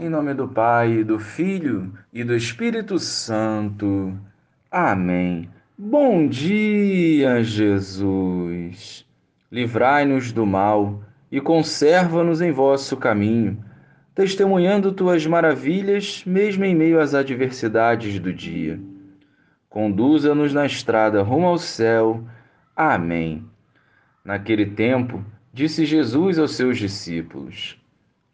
Em nome do Pai, do Filho e do Espírito Santo. Amém. Bom dia, Jesus. Livrai-nos do mal e conserva-nos em vosso caminho, testemunhando tuas maravilhas, mesmo em meio às adversidades do dia. Conduza-nos na estrada rumo ao céu. Amém. Naquele tempo, disse Jesus aos seus discípulos: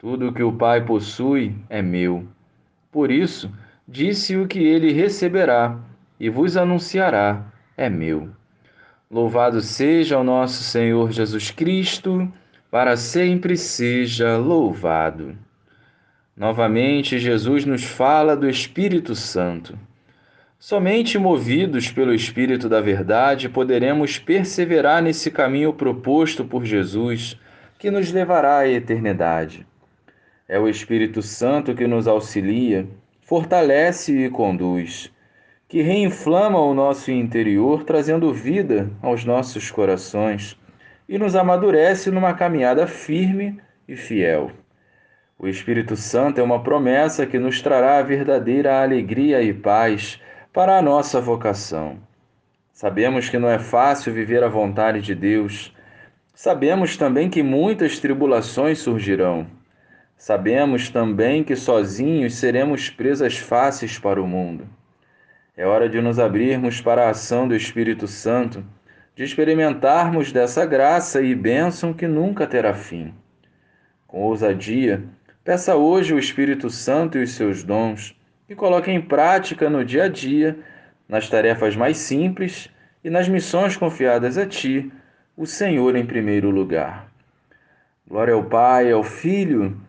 Tudo o que o Pai possui é meu. Por isso, disse o que ele receberá e vos anunciará é meu. Louvado seja o nosso Senhor Jesus Cristo, para sempre seja louvado. Novamente, Jesus nos fala do Espírito Santo. Somente movidos pelo Espírito da Verdade poderemos perseverar nesse caminho proposto por Jesus, que nos levará à eternidade. É o Espírito Santo que nos auxilia, fortalece e conduz, que reinflama o nosso interior, trazendo vida aos nossos corações e nos amadurece numa caminhada firme e fiel. O Espírito Santo é uma promessa que nos trará a verdadeira alegria e paz para a nossa vocação. Sabemos que não é fácil viver a vontade de Deus. Sabemos também que muitas tribulações surgirão Sabemos também que sozinhos seremos presas fáceis para o mundo. É hora de nos abrirmos para a ação do Espírito Santo, de experimentarmos dessa graça e bênção que nunca terá fim. Com ousadia, peça hoje o Espírito Santo e os seus dons e coloque em prática no dia a dia, nas tarefas mais simples e nas missões confiadas a ti, o Senhor em primeiro lugar. Glória ao Pai, ao Filho